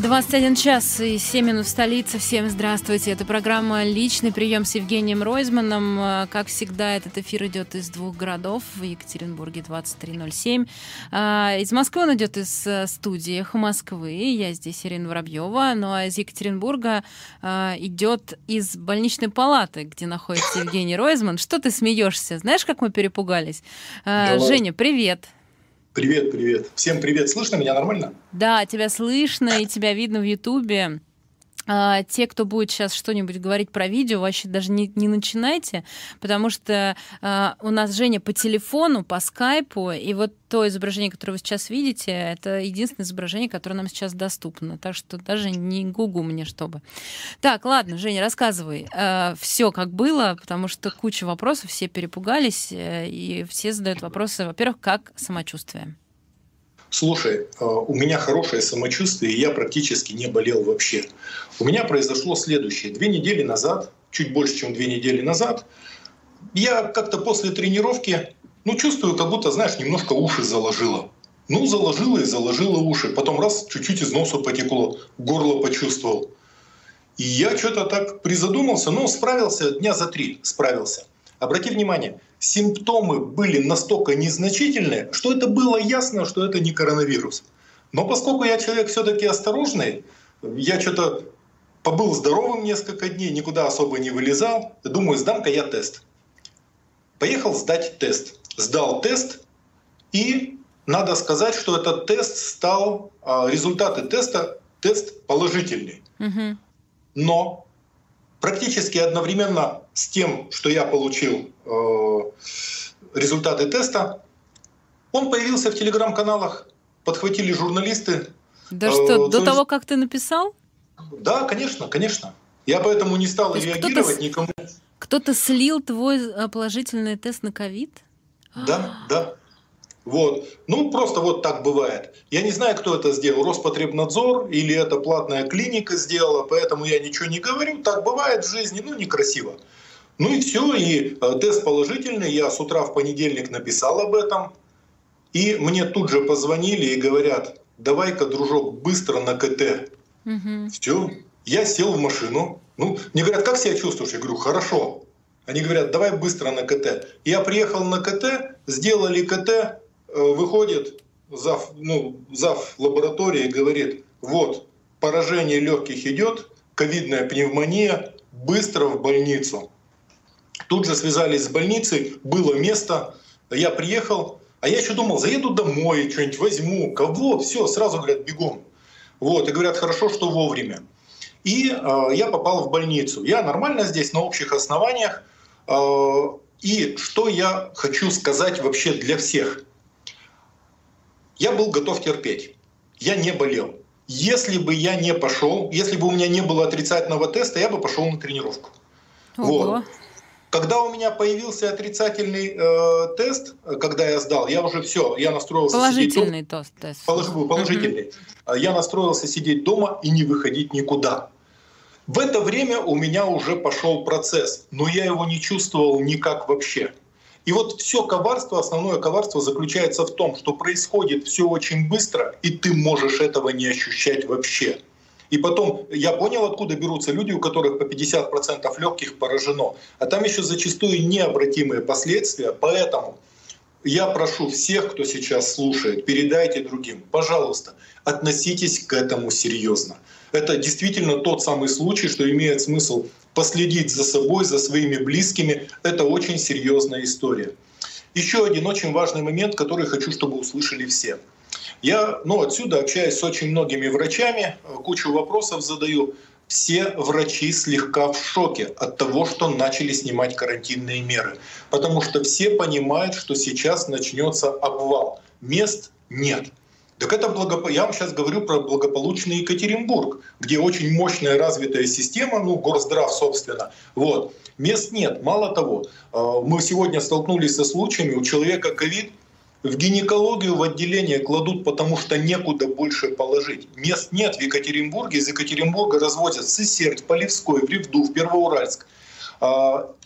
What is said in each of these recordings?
21 час и 7 минут в столице. Всем здравствуйте. Это программа «Личный прием» с Евгением Ройзманом. Э, как всегда, этот эфир идет из двух городов. В Екатеринбурге 2307. А, из Москвы он идет из э, студии «Эхо Москвы». Я здесь Ирина Воробьева. Ну а из Екатеринбурга э, идет из больничной палаты, где находится Евгений Ройзман. Что ты смеешься? Знаешь, как мы перепугались? Давай. Женя, привет. Привет, привет. Всем привет. Слышно меня нормально? Да, тебя слышно и тебя видно в Ютубе. А, те, кто будет сейчас что-нибудь говорить про видео, вообще даже не, не начинайте, потому что а, у нас Женя по телефону, по скайпу, и вот то изображение, которое вы сейчас видите, это единственное изображение, которое нам сейчас доступно. Так что даже не гугу мне, чтобы. Так, ладно, Женя, рассказывай. А, все как было, потому что куча вопросов, все перепугались, э, и все задают вопросы, во-первых, как самочувствие? Слушай, э, у меня хорошее самочувствие, и я практически не болел вообще. У меня произошло следующее. Две недели назад, чуть больше, чем две недели назад, я как-то после тренировки, ну, чувствую, как будто, знаешь, немножко уши заложило. Ну, заложило и заложило уши. Потом раз, чуть-чуть из носа потекло, горло почувствовал. И я что-то так призадумался, но справился дня за три, справился. Обрати внимание, симптомы были настолько незначительные, что это было ясно, что это не коронавирус. Но поскольку я человек все-таки осторожный, я что-то побыл здоровым несколько дней, никуда особо не вылезал. Думаю, сдам-ка я тест. Поехал сдать тест. Сдал тест, и надо сказать, что этот тест стал, а, результаты теста, тест положительный. Угу. Но практически одновременно с тем, что я получил э, результаты теста, он появился в телеграм-каналах, подхватили журналисты. Да э, что, до того, как ты написал? Да, конечно, конечно. Я поэтому не стал реагировать кто никому. Кто-то слил твой э, положительный тест на ковид? Да, да. Вот. Ну, просто вот так бывает. Я не знаю, кто это сделал, Роспотребнадзор или это платная клиника сделала, поэтому я ничего не говорю. Так бывает в жизни, ну, некрасиво. Ну и все, и э, тест положительный. Я с утра в понедельник написал об этом. И мне тут же позвонили и говорят, давай-ка, дружок, быстро на КТ. Угу. Все. Я сел в машину. Ну, мне говорят, как себя чувствуешь? Я говорю, хорошо. Они говорят, давай быстро на КТ. Я приехал на КТ, сделали КТ, выходит зав, ну, зав лаборатории и говорит, вот, поражение легких идет, ковидная пневмония, быстро в больницу. Тут же связались с больницей, было место, я приехал, а я еще думал, заеду домой, что-нибудь возьму, кого, все, сразу говорят, бегом. Вот, и говорят, хорошо, что вовремя. И э, я попал в больницу. Я нормально здесь, на общих основаниях. Э, и что я хочу сказать вообще для всех – я был готов терпеть. Я не болел. Если бы я не пошел, если бы у меня не было отрицательного теста, я бы пошел на тренировку. Ого. Вот. Когда у меня появился отрицательный э, тест, когда я сдал, я уже все, я настроился положительный сидеть тест, тест. Положительный, положительный. Mm-hmm. Я настроился сидеть дома и не выходить никуда. В это время у меня уже пошел процесс, но я его не чувствовал никак вообще. И вот все коварство, основное коварство заключается в том, что происходит все очень быстро, и ты можешь этого не ощущать вообще. И потом я понял, откуда берутся люди, у которых по 50% легких поражено. А там еще зачастую необратимые последствия. Поэтому я прошу всех, кто сейчас слушает, передайте другим, пожалуйста, относитесь к этому серьезно. Это действительно тот самый случай, что имеет смысл последить за собой, за своими близкими. Это очень серьезная история. Еще один очень важный момент, который хочу, чтобы услышали все. Я ну, отсюда общаюсь с очень многими врачами, кучу вопросов задаю. Все врачи слегка в шоке от того, что начали снимать карантинные меры. Потому что все понимают, что сейчас начнется обвал. Мест нет. Так это благоп... я вам сейчас говорю про благополучный Екатеринбург, где очень мощная развитая система, ну, горздрав, собственно. Вот. Мест нет. Мало того, э, мы сегодня столкнулись со случаями, у человека ковид, в гинекологию в отделение кладут, потому что некуда больше положить. Мест нет в Екатеринбурге. Из Екатеринбурга развозят Сысерть, Полевской, в Ревду, в Первоуральск.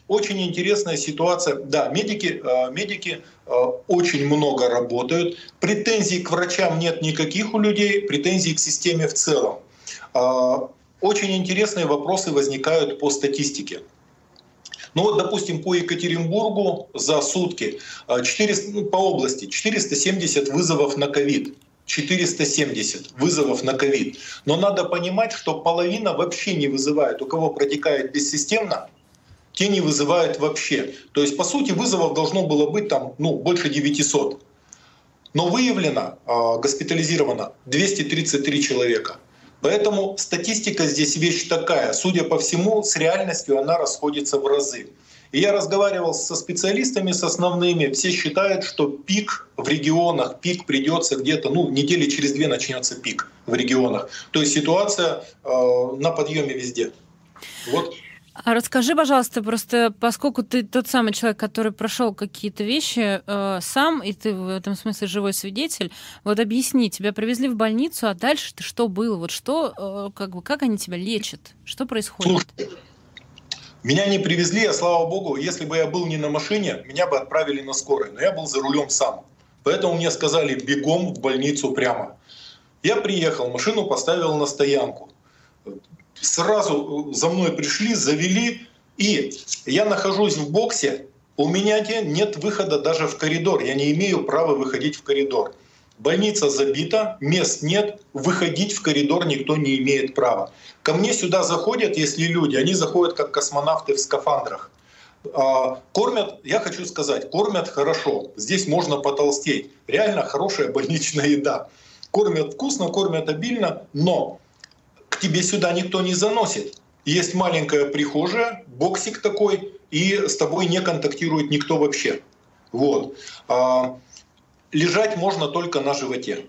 Очень интересная ситуация. Да, медики, э, медики э, очень много работают. Претензий к врачам нет никаких у людей, претензий к системе в целом. А, очень интересные вопросы возникают по статистике. Ну вот, допустим, по Екатеринбургу за сутки 400, ну, по области 470 вызовов на ковид. 470 вызовов на ковид. Но надо понимать, что половина вообще не вызывает. У кого протекает бессистемно, те не вызывают вообще. То есть, по сути, вызовов должно было быть там, ну, больше 900. Но выявлено, э, госпитализировано 233 человека. Поэтому статистика здесь вещь такая. Судя по всему, с реальностью она расходится в разы. И я разговаривал со специалистами, с основными, все считают, что пик в регионах, пик придется где-то, ну, недели через две начнется пик в регионах. То есть ситуация э, на подъеме везде. Вот. А расскажи, пожалуйста, просто поскольку ты тот самый человек, который прошел какие-то вещи э, сам, и ты в этом смысле живой свидетель, вот объясни, тебя привезли в больницу, а дальше ты что было? Вот что, э, как бы, как они тебя лечат? Что происходит? Меня не привезли, а слава богу, если бы я был не на машине, меня бы отправили на скорой. Но я был за рулем сам. Поэтому мне сказали бегом в больницу прямо. Я приехал, машину поставил на стоянку. Сразу за мной пришли, завели, и я нахожусь в боксе, у меня нет выхода даже в коридор, я не имею права выходить в коридор. Больница забита, мест нет, выходить в коридор никто не имеет права. Ко мне сюда заходят, если люди, они заходят как космонавты в скафандрах. А, кормят, я хочу сказать, кормят хорошо. Здесь можно потолстеть. Реально хорошая больничная еда. Кормят вкусно, кормят обильно, но к тебе сюда никто не заносит. Есть маленькая прихожая, боксик такой, и с тобой не контактирует никто вообще. Вот. А, лежать можно только на животе.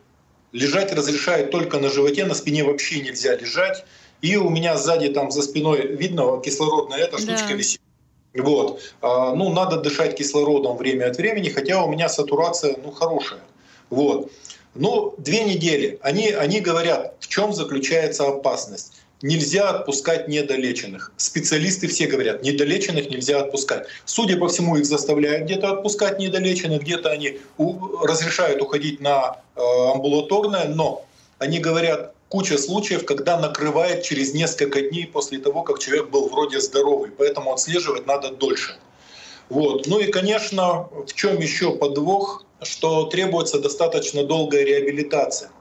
Лежать разрешают только на животе, на спине вообще нельзя лежать. И у меня сзади там за спиной видно кислородная эта штучка да. висит. Вот. А, ну, надо дышать кислородом время от времени, хотя у меня сатурация ну, хорошая. Вот. Но две недели. Они, они говорят, в чем заключается опасность нельзя отпускать недолеченных. Специалисты все говорят, недолеченных нельзя отпускать. Судя по всему, их заставляют где-то отпускать недолеченных, где-то они разрешают уходить на э, амбулаторное, но они говорят, куча случаев, когда накрывает через несколько дней после того, как человек был вроде здоровый, поэтому отслеживать надо дольше. Вот. Ну и, конечно, в чем еще подвох, что требуется достаточно долгая реабилитация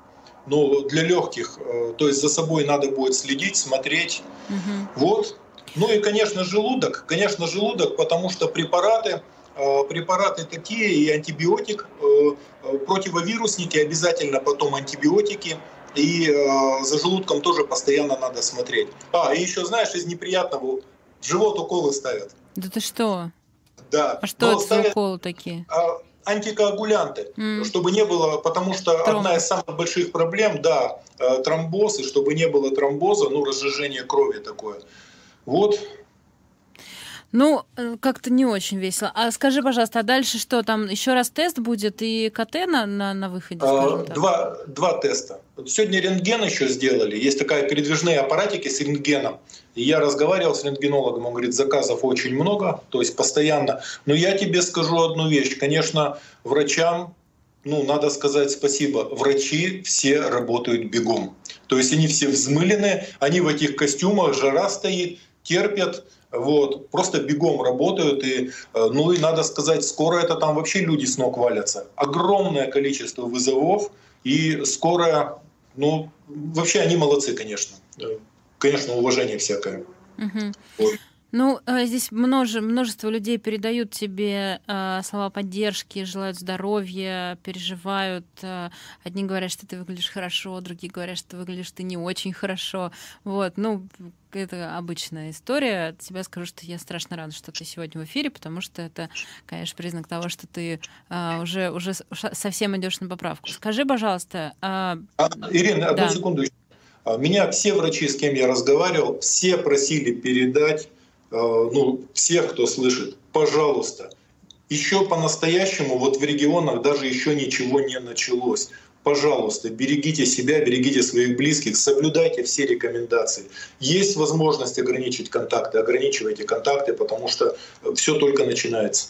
но для легких, э, то есть за собой надо будет следить, смотреть. Угу. Вот. Ну и, конечно, желудок. Конечно, желудок, потому что препараты, э, препараты такие и антибиотик, э, противовирусники, обязательно потом антибиотики. И за желудком тоже постоянно надо смотреть. А, и еще, знаешь, из неприятного, в живот уколы ставят. Да ты что? Да. А что это ставят, за уколы такие? Антикоагулянты, mm. чтобы не было, потому что Тромб. одна из самых больших проблем, да, э, тромбоз, и чтобы не было тромбоза, ну, разжижение крови такое. Вот, ну, э, как-то не очень весело. А скажи, пожалуйста, а дальше что там? Еще раз тест будет и КТ на, на, на выходе? А, два, два теста. Сегодня рентген еще сделали. Есть такая передвижные аппаратики с рентгеном. И я разговаривал с рентгенологом, он говорит, заказов очень много, то есть постоянно. Но я тебе скажу одну вещь. Конечно, врачам ну, надо сказать спасибо. Врачи все работают бегом. То есть они все взмылены, они в этих костюмах, жара стоит, терпят, вот, просто бегом работают. И, э, ну и надо сказать, скоро это там вообще люди с ног валятся. Огромное количество вызовов, и скоро, ну, вообще они молодцы, конечно. Э, конечно, уважение всякое. Угу. Вот. Ну, э, здесь множе, множество людей передают тебе э, слова поддержки, желают здоровья, переживают. Э, одни говорят, что ты выглядишь хорошо, другие говорят, что ты выглядишь ты не очень хорошо. Вот, ну, это обычная история. От тебя скажу, что я страшно рада, что ты сегодня в эфире, потому что это, конечно, признак того, что ты э, уже, уже совсем идешь на поправку. Скажи, пожалуйста... Э, а, Ирина, одну да. секунду. А, меня все врачи, с кем я разговаривал, все просили передать ну, всех, кто слышит, пожалуйста, еще по-настоящему вот в регионах даже еще ничего не началось. Пожалуйста, берегите себя, берегите своих близких, соблюдайте все рекомендации. Есть возможность ограничить контакты, ограничивайте контакты, потому что все только начинается.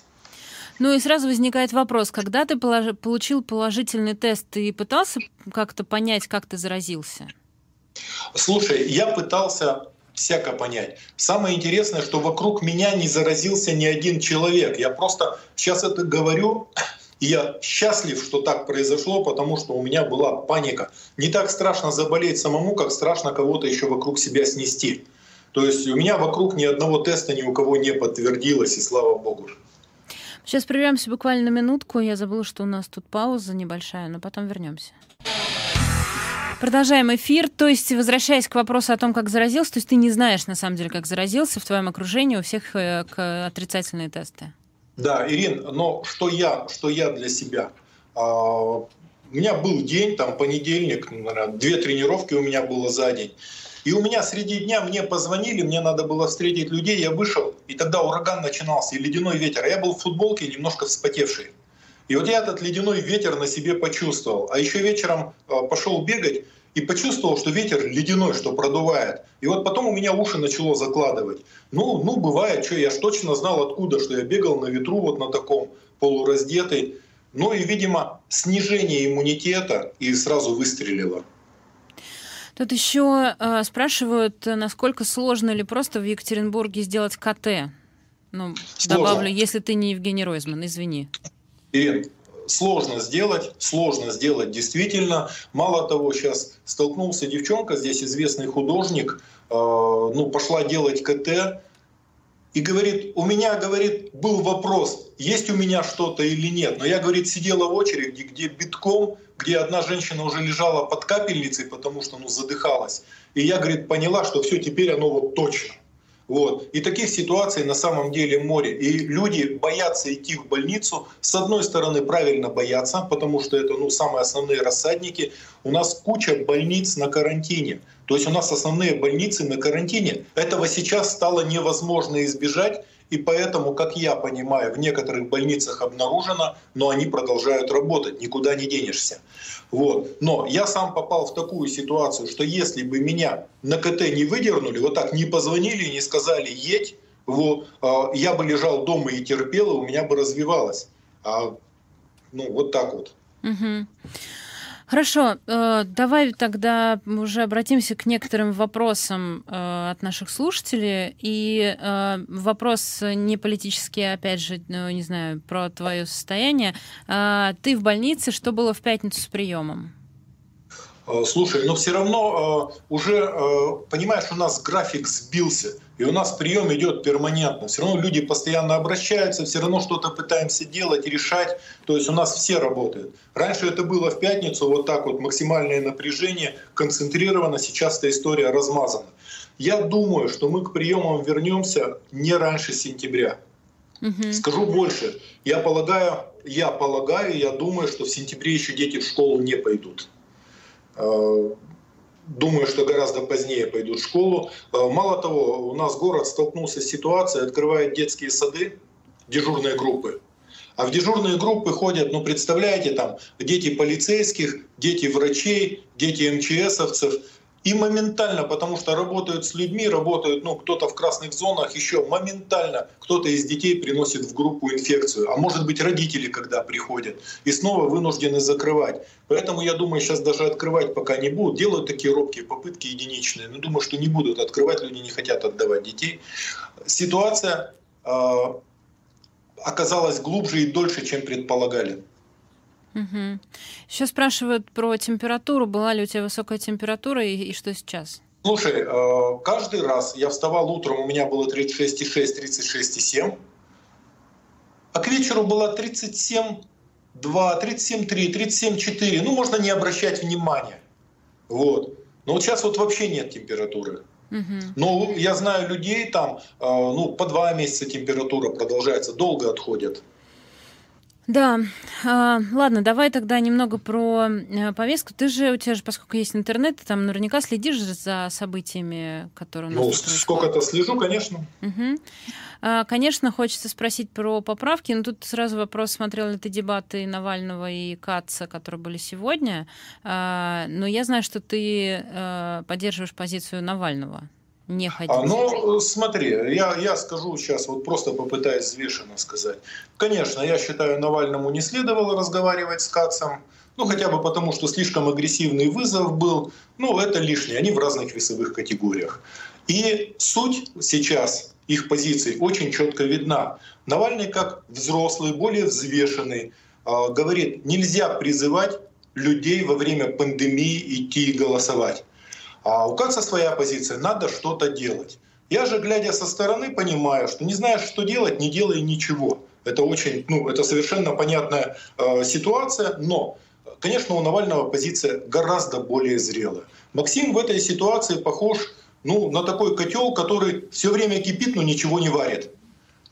Ну и сразу возникает вопрос, когда ты получил положительный тест, ты пытался как-то понять, как ты заразился? Слушай, я пытался всяко понять. Самое интересное, что вокруг меня не заразился ни один человек. Я просто сейчас это говорю, и я счастлив, что так произошло, потому что у меня была паника. Не так страшно заболеть самому, как страшно кого-то еще вокруг себя снести. То есть у меня вокруг ни одного теста ни у кого не подтвердилось, и слава богу. Сейчас прервемся буквально на минутку. Я забыла, что у нас тут пауза небольшая, но потом вернемся. Продолжаем эфир. То есть, возвращаясь к вопросу о том, как заразился, то есть ты не знаешь, на самом деле, как заразился в твоем окружении у всех э, отрицательные тесты? Да, Ирин, но что я, что я для себя? А, у меня был день, там, понедельник, наверное, две тренировки у меня было за день. И у меня среди дня мне позвонили, мне надо было встретить людей, я вышел, и тогда ураган начинался, и ледяной ветер. А я был в футболке, немножко вспотевший. И вот я этот ледяной ветер на себе почувствовал. А еще вечером а, пошел бегать и почувствовал, что ветер ледяной, что продувает. И вот потом у меня уши начало закладывать. Ну, ну бывает, что я ж точно знал откуда, что я бегал на ветру вот на таком полураздетый. Ну и, видимо, снижение иммунитета и сразу выстрелило. Тут еще э, спрашивают, насколько сложно ли просто в Екатеринбурге сделать КТ. Ну, сложно. добавлю, если ты не Евгений Ройзман, извини. Ирин, сложно сделать, сложно сделать действительно. Мало того, сейчас столкнулся девчонка, здесь известный художник, э, ну, пошла делать КТ, и говорит, у меня, говорит, был вопрос, есть у меня что-то или нет. Но я, говорит, сидела в очереди, где битком, где одна женщина уже лежала под капельницей, потому что ну, задыхалась. И я, говорит, поняла, что все, теперь оно вот точно. Вот. И таких ситуаций на самом деле море. И люди боятся идти в больницу. С одной стороны, правильно боятся, потому что это ну, самые основные рассадники. У нас куча больниц на карантине. То есть у нас основные больницы на карантине. Этого сейчас стало невозможно избежать. И поэтому, как я понимаю, в некоторых больницах обнаружено, но они продолжают работать, никуда не денешься. Вот. Но я сам попал в такую ситуацию, что если бы меня на КТ не выдернули, вот так не позвонили, не сказали «едь», вот, а, я бы лежал дома и терпел, и у меня бы развивалось. А, ну, вот так вот. Угу. Хорошо, э, давай тогда уже обратимся к некоторым вопросам э, от наших слушателей. И э, вопрос не политический, опять же, ну, не знаю, про твое состояние. Ты в больнице, что было в пятницу с приемом? Слушай, но все равно уже, понимаешь, у нас график сбился. И у нас прием идет перманентно. Все равно люди постоянно обращаются, все равно что-то пытаемся делать, решать. То есть у нас все работают. Раньше это было в пятницу, вот так вот максимальное напряжение, концентрировано. Сейчас эта история размазана. Я думаю, что мы к приемам вернемся не раньше сентября. Угу. Скажу больше. Я полагаю, я полагаю, я думаю, что в сентябре еще дети в школу не пойдут. Э, думаю, что гораздо позднее пойдут в школу. Э, мало того, у нас город столкнулся с ситуацией, открывает детские сады, дежурные группы. А в дежурные группы ходят, ну представляете, там дети полицейских, дети врачей, дети МЧСовцев – и моментально, потому что работают с людьми, работают, ну, кто-то в красных зонах, еще моментально кто-то из детей приносит в группу инфекцию. А может быть родители, когда приходят, и снова вынуждены закрывать. Поэтому я думаю, сейчас даже открывать пока не будут. Делают такие робкие попытки единичные, но думаю, что не будут открывать, люди не хотят отдавать детей. Ситуация э, оказалась глубже и дольше, чем предполагали. Угу. Еще спрашивают про температуру. Была ли у тебя высокая температура и, и что сейчас? Слушай, э, каждый раз я вставал утром, у меня было 36,6, 36,7. А к вечеру было 37,2, 37,3, 37,4. Ну, можно не обращать внимания. Вот. Но вот сейчас вот вообще нет температуры. Угу. Но я знаю людей там, э, ну, по два месяца температура продолжается, долго отходят. Да, а, ладно, давай тогда немного про э, повестку. Ты же, у тебя же, поскольку есть интернет, ты там наверняка следишь за событиями, которые у нас Ну, сколько-то слежу, конечно. Угу. Конечно, хочется спросить про поправки, но тут сразу вопрос, смотрел ли ты дебаты Навального и Каца, которые были сегодня. А, но я знаю, что ты а, поддерживаешь позицию Навального. Не ходить? А, ну, смотри, я, я скажу сейчас, вот просто попытаюсь взвешенно сказать. Конечно, я считаю, Навальному не следовало разговаривать с Кацем, ну, хотя бы потому, что слишком агрессивный вызов был. Ну, это лишнее, они в разных весовых категориях. И суть сейчас их позиций очень четко видна. Навальный, как взрослый, более взвешенный, а, говорит, нельзя призывать людей во время пандемии идти и голосовать. А у Каца своя позиция, надо что-то делать. Я же, глядя со стороны, понимаю, что не знаешь, что делать, не делай ничего. Это очень, ну, это совершенно понятная э, ситуация, но, конечно, у Навального позиция гораздо более зрелая. Максим в этой ситуации похож ну, на такой котел, который все время кипит, но ничего не варит.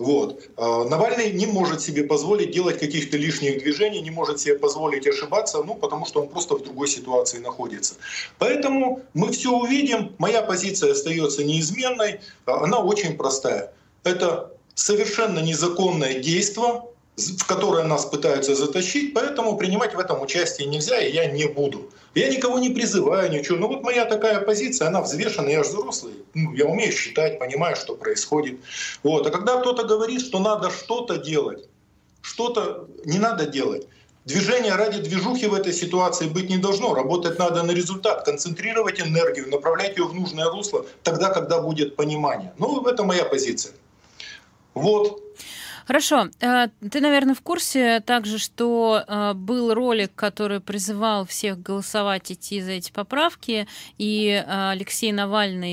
Вот. А, Навальный не может себе позволить делать каких-то лишних движений, не может себе позволить ошибаться, ну, потому что он просто в другой ситуации находится. Поэтому мы все увидим. Моя позиция остается неизменной. А, она очень простая. Это совершенно незаконное действие, в которое нас пытаются затащить, поэтому принимать в этом участие нельзя, и я не буду. Я никого не призываю, ничего. Но вот моя такая позиция, она взвешена, я же взрослый, ну, я умею считать, понимаю, что происходит. Вот. А когда кто-то говорит, что надо что-то делать, что-то не надо делать, Движение ради движухи в этой ситуации быть не должно. Работать надо на результат, концентрировать энергию, направлять ее в нужное русло тогда, когда будет понимание. Ну, это моя позиция. Вот. Хорошо. Э, ты, наверное, в курсе также, что э, был ролик, который призывал всех голосовать, идти за эти поправки, и э, Алексей Навальный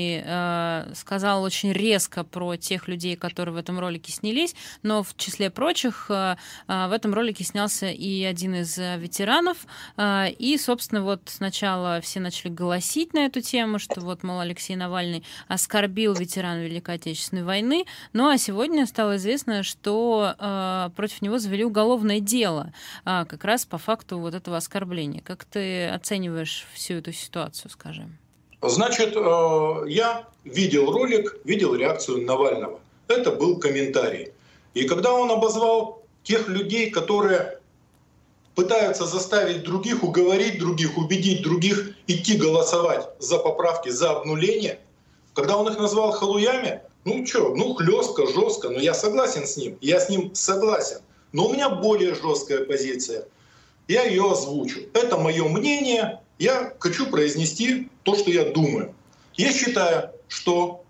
сказал очень резко про тех людей, которые в этом ролике снялись, но в числе прочих в этом ролике снялся и один из ветеранов, и, собственно, вот сначала все начали голосить на эту тему, что вот, мол, Алексей Навальный оскорбил ветеран Великой Отечественной войны, ну а сегодня стало известно, что э, против него завели уголовное дело э, как раз по факту вот этого оскорбления. Как ты оцениваешь всю эту ситуацию, скажем? Значит, э, я видел ролик, видел реакцию Навального. Это был комментарий. И когда он обозвал тех людей, которые пытаются заставить других, уговорить других, убедить других идти голосовать за поправки, за обнуление, когда он их назвал халуями, ну что, ну хлестко, жестко, но я согласен с ним, я с ним согласен. Но у меня более жесткая позиция. Я ее озвучу. Это мое мнение. Я хочу произнести то, что я думаю. Я считаю, что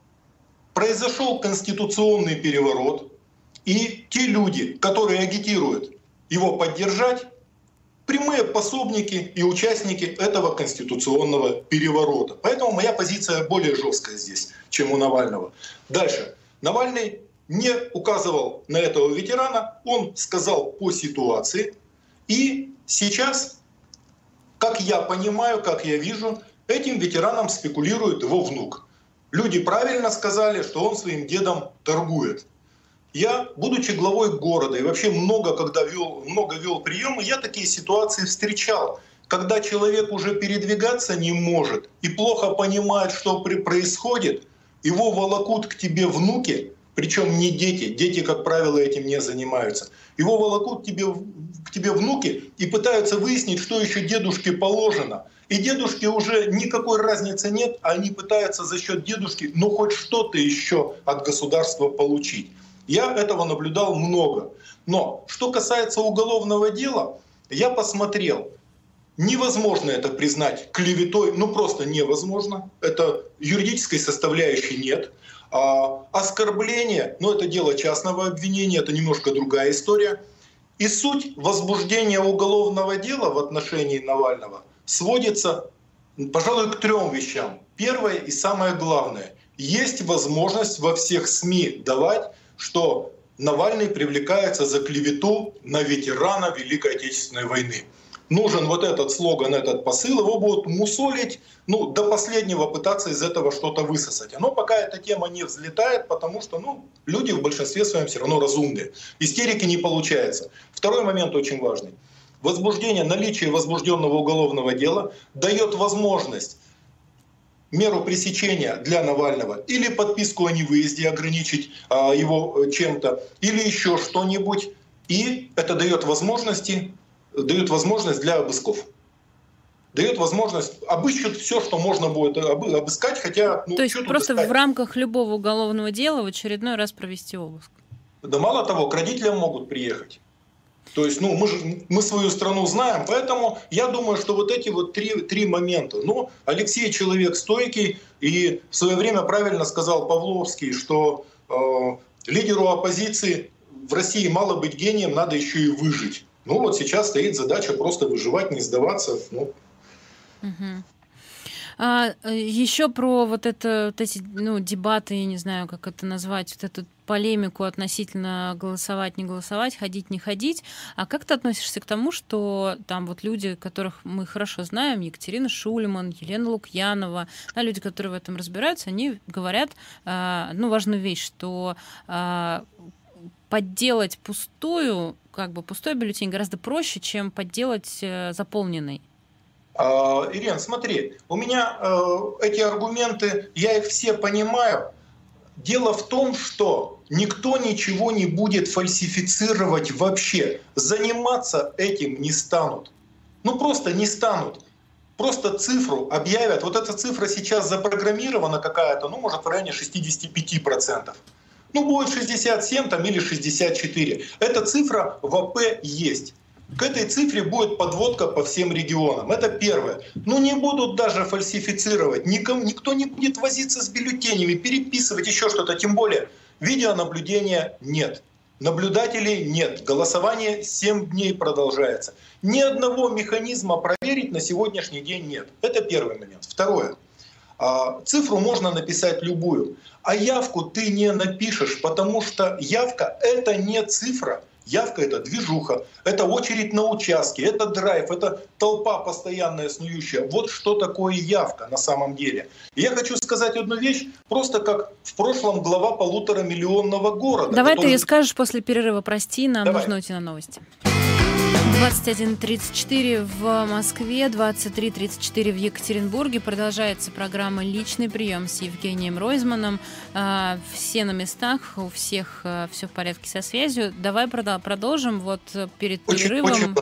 произошел конституционный переворот, и те люди, которые агитируют его поддержать, прямые пособники и участники этого конституционного переворота. Поэтому моя позиция более жесткая здесь, чем у Навального. Дальше. Навальный не указывал на этого ветерана, он сказал по ситуации. И сейчас, как я понимаю, как я вижу, этим ветераном спекулирует его внук. Люди правильно сказали, что он своим дедом торгует. Я, будучи главой города и вообще много когда вел, много вел приемы, я такие ситуации встречал. Когда человек уже передвигаться не может и плохо понимает, что происходит, его волокут к тебе внуки, причем не дети, дети, как правило, этим не занимаются. Его волокут к тебе, к тебе внуки и пытаются выяснить, что еще дедушке положено. И дедушке уже никакой разницы нет, они пытаются за счет дедушки, ну хоть что-то еще от государства получить. Я этого наблюдал много. Но что касается уголовного дела, я посмотрел, невозможно это признать клеветой, ну просто невозможно. Это юридической составляющей нет. А, оскорбление, ну это дело частного обвинения, это немножко другая история. И суть возбуждения уголовного дела в отношении Навального сводится, пожалуй, к трем вещам. Первое и самое главное. Есть возможность во всех СМИ давать что Навальный привлекается за клевету на ветерана Великой Отечественной войны. Нужен вот этот слоган, этот посыл, его будут мусолить, ну, до последнего пытаться из этого что-то высосать. Но пока эта тема не взлетает, потому что, ну, люди в большинстве своем все равно разумные. Истерики не получается. Второй момент очень важный. Возбуждение, наличие возбужденного уголовного дела дает возможность меру пресечения для Навального, или подписку о невыезде ограничить а, его э, чем-то, или еще что-нибудь. И это дает возможности, дает возможность для обысков. дает возможность обыщут все, что можно будет обыскать, хотя... Ну, То есть просто искать? в рамках любого уголовного дела в очередной раз провести обыск? Да мало того, к родителям могут приехать. То есть, ну, мы же мы свою страну знаем, поэтому я думаю, что вот эти вот три, три момента. Ну, Алексей человек стойкий, и в свое время правильно сказал Павловский, что э, лидеру оппозиции в России мало быть гением, надо еще и выжить. Ну вот сейчас стоит задача просто выживать, не сдаваться. Ну. Угу. А, э, еще про вот это вот эти ну, дебаты, я не знаю, как это назвать, вот эту полемику относительно голосовать, не голосовать, ходить, не ходить. А как ты относишься к тому, что там вот люди, которых мы хорошо знаем, Екатерина Шульман, Елена Лукьянова, да, люди, которые в этом разбираются, они говорят, э, ну, важную вещь, что э, подделать пустую, как бы пустой бюллетень гораздо проще, чем подделать э, заполненный. А, Ирен, смотри, у меня э, эти аргументы, я их все понимаю. Дело в том, что никто ничего не будет фальсифицировать вообще. Заниматься этим не станут. Ну просто не станут. Просто цифру объявят. Вот эта цифра сейчас запрограммирована какая-то, ну может в районе 65%. Ну, будет 67 там, или 64. Эта цифра в АП есть. К этой цифре будет подводка по всем регионам. Это первое. Ну не будут даже фальсифицировать. Никому, никто не будет возиться с бюллетенями, переписывать еще что-то. Тем более видеонаблюдения нет. Наблюдателей нет. Голосование 7 дней продолжается. Ни одного механизма проверить на сегодняшний день нет. Это первый момент. Второе. А, цифру можно написать любую, а явку ты не напишешь, потому что явка — это не цифра. Явка — это движуха, это очередь на участке, это драйв, это толпа постоянная снующая. Вот что такое явка на самом деле. И я хочу сказать одну вещь, просто как в прошлом глава полутора миллионного города. Давай который... ты скажешь после перерыва, прости, нам Давай. нужно уйти на новости. 21.34 в Москве, 23.34 в Екатеринбурге. Продолжается программа «Личный прием» с Евгением Ройзманом. А, все на местах, у всех а, все в порядке со связью. Давай продолжим вот перед очень, перерывом. Очень...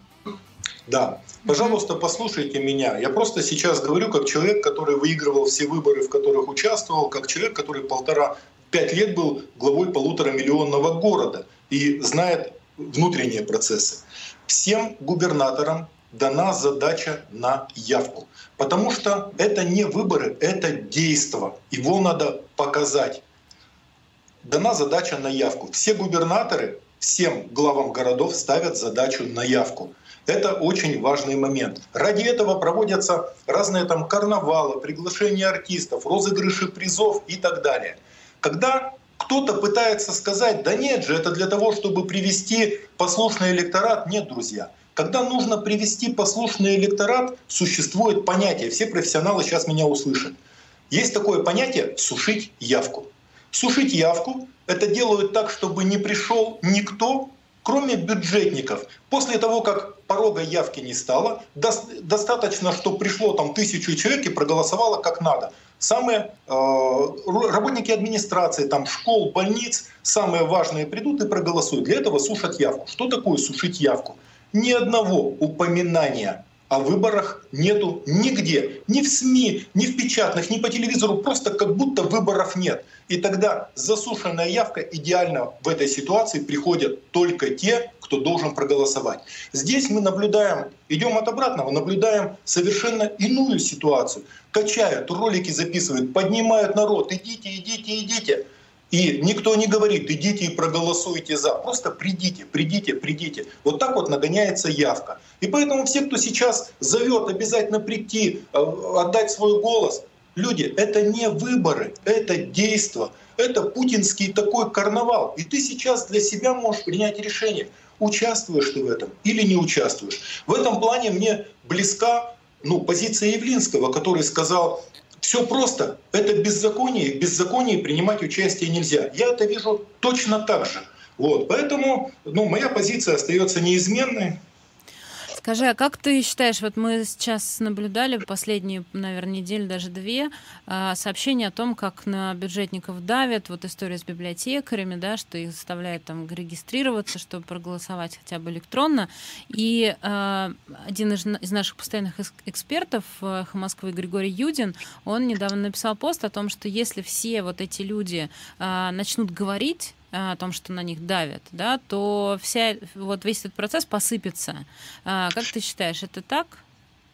Да, пожалуйста, послушайте меня. Я просто сейчас говорю как человек, который выигрывал все выборы, в которых участвовал, как человек, который полтора-пять лет был главой полутора миллионного города и знает внутренние процессы всем губернаторам дана задача на явку. Потому что это не выборы, это действо. Его надо показать. Дана задача на явку. Все губернаторы всем главам городов ставят задачу на явку. Это очень важный момент. Ради этого проводятся разные там карнавалы, приглашения артистов, розыгрыши призов и так далее. Когда кто-то пытается сказать, да нет же, это для того, чтобы привести послушный электорат. Нет, друзья. Когда нужно привести послушный электорат, существует понятие, все профессионалы сейчас меня услышат. Есть такое понятие «сушить явку». Сушить явку — это делают так, чтобы не пришел никто, кроме бюджетников. После того, как порога явки не стало, достаточно, что пришло там тысячу человек и проголосовало как надо самые э, работники администрации, там, школ, больниц, самые важные придут и проголосуют. Для этого сушат явку. Что такое сушить явку? Ни одного упоминания о выборах нету нигде. Ни в СМИ, ни в печатных, ни по телевизору. Просто как будто выборов нет. И тогда засушенная явка идеально в этой ситуации приходят только те, кто должен проголосовать. Здесь мы наблюдаем, идем от обратного, наблюдаем совершенно иную ситуацию. Качают, ролики записывают, поднимают народ, идите, идите, идите. И никто не говорит, идите и проголосуйте за. Просто придите, придите, придите. Вот так вот нагоняется явка. И поэтому все, кто сейчас зовет обязательно прийти, э, отдать свой голос, люди, это не выборы, это действо, это путинский такой карнавал. И ты сейчас для себя можешь принять решение, участвуешь ты в этом или не участвуешь. В этом плане мне близка ну, позиция Явлинского, который сказал, все просто. Это беззаконие. В беззаконии принимать участие нельзя. Я это вижу точно так же. Вот. Поэтому ну, моя позиция остается неизменной. Скажи, а как ты считаешь, вот мы сейчас наблюдали последние, наверное, недели, даже две, а, сообщения о том, как на бюджетников давят, вот история с библиотекарями, да, что их заставляют там регистрироваться, чтобы проголосовать хотя бы электронно. И э, один из, из наших постоянных экспертов э, Москвы Григорий Юдин, он недавно написал пост о том, что если все вот эти люди э, начнут говорить о том, что на них давят, да, то вся, вот весь этот процесс посыпется. А, как ты считаешь, это так?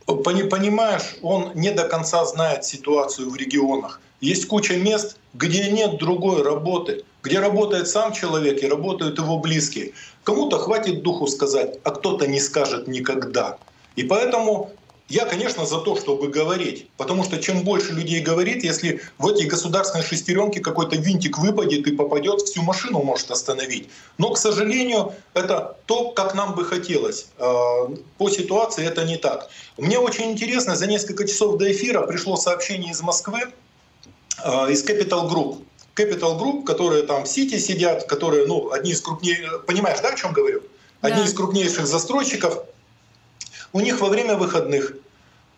Понимаешь, он не до конца знает ситуацию в регионах. Есть куча мест, где нет другой работы, где работает сам человек и работают его близкие. Кому-то хватит духу сказать, а кто-то не скажет никогда. И поэтому я, конечно, за то, чтобы говорить, потому что чем больше людей говорит, если в эти государственные шестеренки какой-то винтик выпадет и попадет, всю машину может остановить. Но, к сожалению, это то, как нам бы хотелось. А, по ситуации это не так. Мне очень интересно, за несколько часов до эфира пришло сообщение из Москвы, а, из Capital Group. Capital Group, которые там в Сити сидят, которые, ну, одни из крупнейших, понимаешь, да, о чем говорю? Одни да. из крупнейших застройщиков, у них во время выходных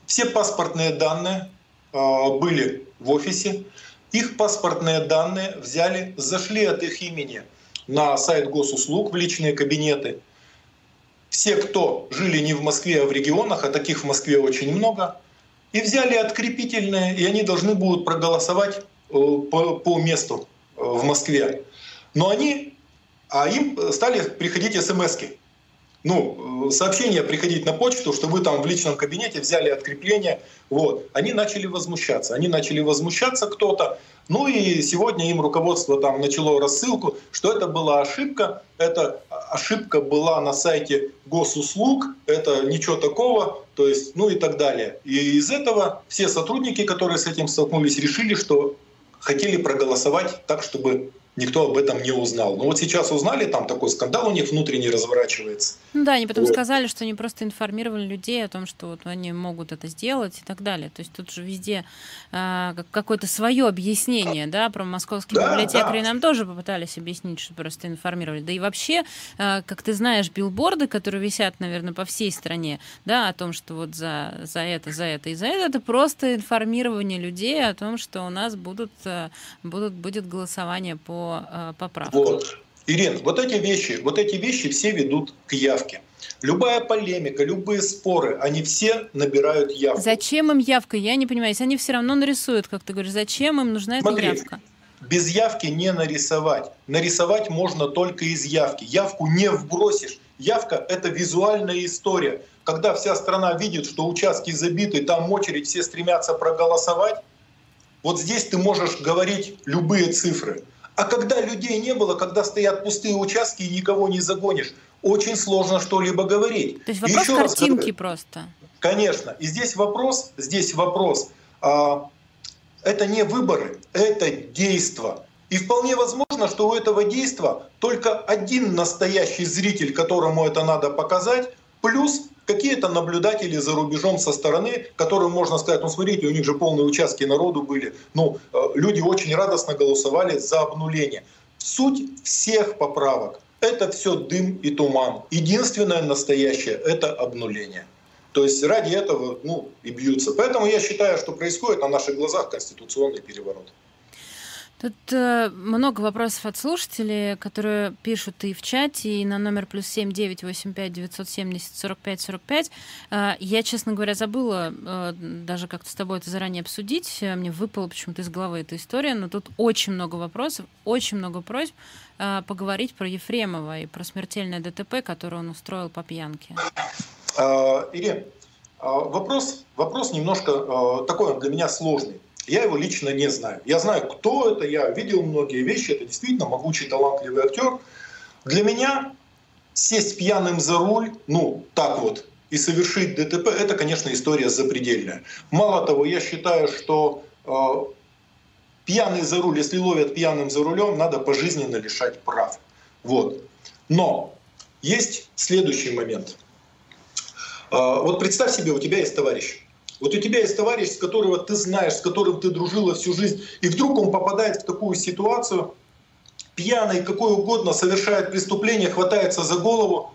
все паспортные данные э, были в офисе. Их паспортные данные взяли, зашли от их имени на сайт госуслуг в личные кабинеты. Все, кто жили не в Москве, а в регионах, а таких в Москве очень много, и взяли открепительные, и они должны будут проголосовать э, по, по месту э, в Москве. Но они, а им стали приходить смс ну, э, сообщение приходить на почту, что вы там в личном кабинете взяли открепление. Вот. Они начали возмущаться. Они начали возмущаться кто-то. Ну и сегодня им руководство там начало рассылку, что это была ошибка. Эта ошибка была на сайте госуслуг, это ничего такого, то есть, ну и так далее. И из этого все сотрудники, которые с этим столкнулись, решили, что хотели проголосовать так, чтобы никто об этом не узнал. Но вот сейчас узнали, там такой скандал у них внутренний разворачивается. Ну да, они потом вот. сказали, что они просто информировали людей о том, что вот они могут это сделать и так далее. То есть тут же везде а, какое-то свое объяснение, да, про московские да, библиотекари да. нам тоже попытались объяснить, что просто информировали. Да и вообще, а, как ты знаешь, билборды, которые висят, наверное, по всей стране, да, о том, что вот за, за это, за это и за это, это просто информирование людей о том, что у нас будут, а, будут, будет голосование по э, поправкам. Вот. Ирин, вот эти вещи, вот эти вещи все ведут к явке. Любая полемика, любые споры, они все набирают явку. Зачем им явка? Я не понимаю. Если они все равно нарисуют, как ты говоришь, зачем им нужна Смотри, эта явка? Без явки не нарисовать. Нарисовать можно только из явки. Явку не вбросишь. Явка — это визуальная история. Когда вся страна видит, что участки забиты, там очередь, все стремятся проголосовать, вот здесь ты можешь говорить любые цифры. А когда людей не было, когда стоят пустые участки и никого не загонишь, очень сложно что-либо говорить. То есть вопрос Еще картинки раз, просто. Конечно. И здесь вопрос, здесь вопрос. А, это не выборы, это действо. И вполне возможно, что у этого действа только один настоящий зритель, которому это надо показать, плюс какие-то наблюдатели за рубежом со стороны, которым можно сказать, ну смотрите, у них же полные участки народу были, ну э, люди очень радостно голосовали за обнуление. Суть всех поправок — это все дым и туман. Единственное настоящее — это обнуление. То есть ради этого ну, и бьются. Поэтому я считаю, что происходит на наших глазах конституционный переворот. Тут э, много вопросов от слушателей, которые пишут и в чате, и на номер плюс семь девять восемь пять девятьсот семьдесят сорок пять сорок пять. Э, я, честно говоря, забыла э, даже как-то с тобой это заранее обсудить. Мне выпала почему-то из головы эта история, но тут очень много вопросов, очень много просьб э, поговорить про Ефремова и про смертельное ДТП, которое он устроил по пьянке. А, Ирина, вопрос, вопрос немножко э, такой для меня сложный. Я его лично не знаю. Я знаю, кто это, я видел многие вещи, это действительно могучий, талантливый актер. Для меня сесть пьяным за руль, ну, так вот, и совершить ДТП, это, конечно, история запредельная. Мало того, я считаю, что э, пьяный за руль, если ловят пьяным за рулем, надо пожизненно лишать прав. Вот. Но есть следующий момент. Э, вот представь себе, у тебя есть товарищ, вот у тебя есть товарищ, с которого ты знаешь, с которым ты дружила всю жизнь, и вдруг он попадает в такую ситуацию, пьяный, какой угодно, совершает преступление, хватается за голову,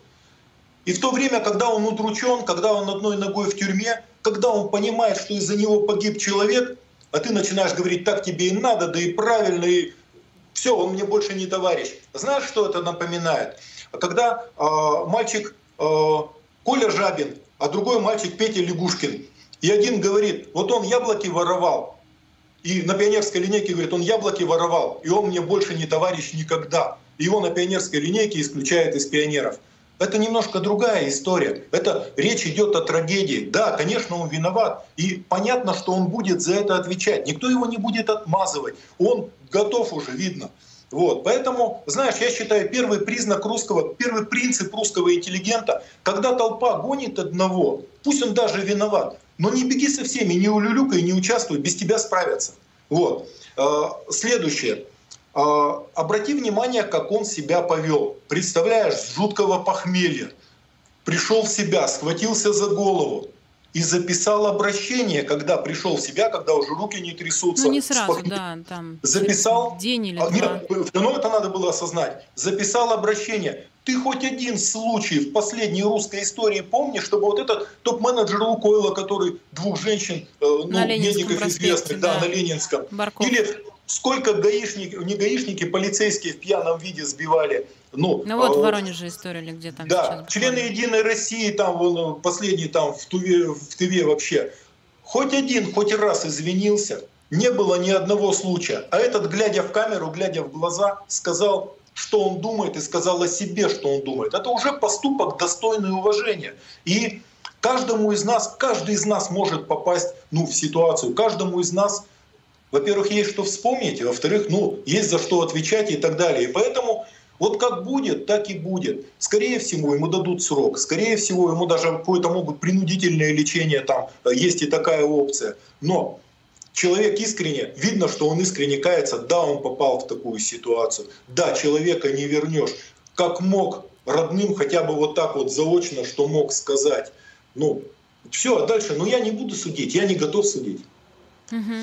И в то время, когда он удручен, когда он одной ногой в тюрьме, когда он понимает, что из-за него погиб человек, а ты начинаешь говорить, так тебе и надо, да и правильно, и все, он мне больше не товарищ. Знаешь, что это напоминает? Когда э, мальчик э, Коля Жабин, а другой мальчик Петя Лягушкин, и один говорит, вот он яблоки воровал, и на пионерской линейке говорит, он яблоки воровал, и он мне больше не товарищ никогда. Его на пионерской линейке исключают из пионеров. Это немножко другая история. Это речь идет о трагедии. Да, конечно, он виноват. И понятно, что он будет за это отвечать. Никто его не будет отмазывать. Он готов уже, видно. Вот. Поэтому, знаешь, я считаю, первый признак русского, первый принцип русского интеллигента, когда толпа гонит одного, пусть он даже виноват, но не беги со всеми, не улюлюкай, не участвуй, без тебя справятся. Вот. А, следующее. А, обрати внимание, как он себя повел. Представляешь, с жуткого похмелья. Пришел в себя, схватился за голову и записал обращение, когда пришел в себя, когда уже руки не трясутся. Ну не сразу, похмель... да, там. Записал. День или а, два. Нет, все равно это надо было осознать. Записал обращение. Ты хоть один случай в последней русской истории помнишь, чтобы вот этот топ-менеджер Лукойла, который двух женщин, э, ну, медиков известных, да, да, на Ленинском, Барков. или сколько гаишники, не гаишники, полицейские в пьяном виде сбивали. Ну, ну вот в Воронеже история или где там Да, члены Единой России, там вон, последний там в Туве, в Тыве вообще. Хоть один, хоть раз извинился, не было ни одного случая. А этот, глядя в камеру, глядя в глаза, сказал, что он думает, и сказал о себе, что он думает. Это уже поступок достойный уважения. И каждому из нас, каждый из нас может попасть ну, в ситуацию, каждому из нас во-первых, есть что вспомнить, во-вторых, ну, есть за что отвечать и так далее. И поэтому вот как будет, так и будет. Скорее всего, ему дадут срок. Скорее всего, ему даже какое-то могут принудительное лечение, там есть и такая опция. Но человек искренне, видно, что он искренне кается, да, он попал в такую ситуацию, да, человека не вернешь. Как мог родным хотя бы вот так вот заочно, что мог сказать. Ну, все, а дальше, ну я не буду судить, я не готов судить. Угу.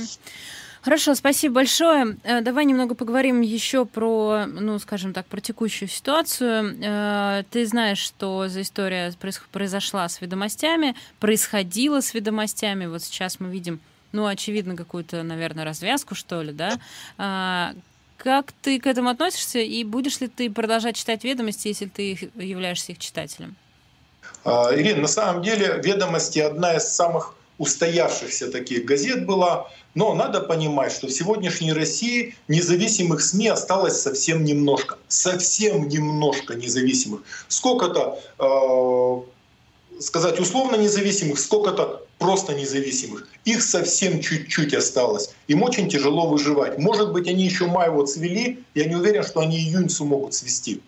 Хорошо, спасибо большое. Э, давай немного поговорим еще про, ну, скажем так, про текущую ситуацию. Э, ты знаешь, что за история произошла с ведомостями, происходила с ведомостями. Вот сейчас мы видим, ну, очевидно, какую-то, наверное, развязку, что ли, да? А, как ты к этому относишься и будешь ли ты продолжать читать ведомости, если ты являешься их читателем? А, Ирина, на самом деле ведомости одна из самых устоявшихся таких газет была. Но надо понимать, что в сегодняшней России независимых СМИ осталось совсем немножко. Совсем немножко независимых. Сколько-то, э, сказать условно независимых, сколько-то просто независимых. Их совсем чуть-чуть осталось. Им очень тяжело выживать. Может быть, они еще май вот свели, я не уверен, что они июнь смогут свести.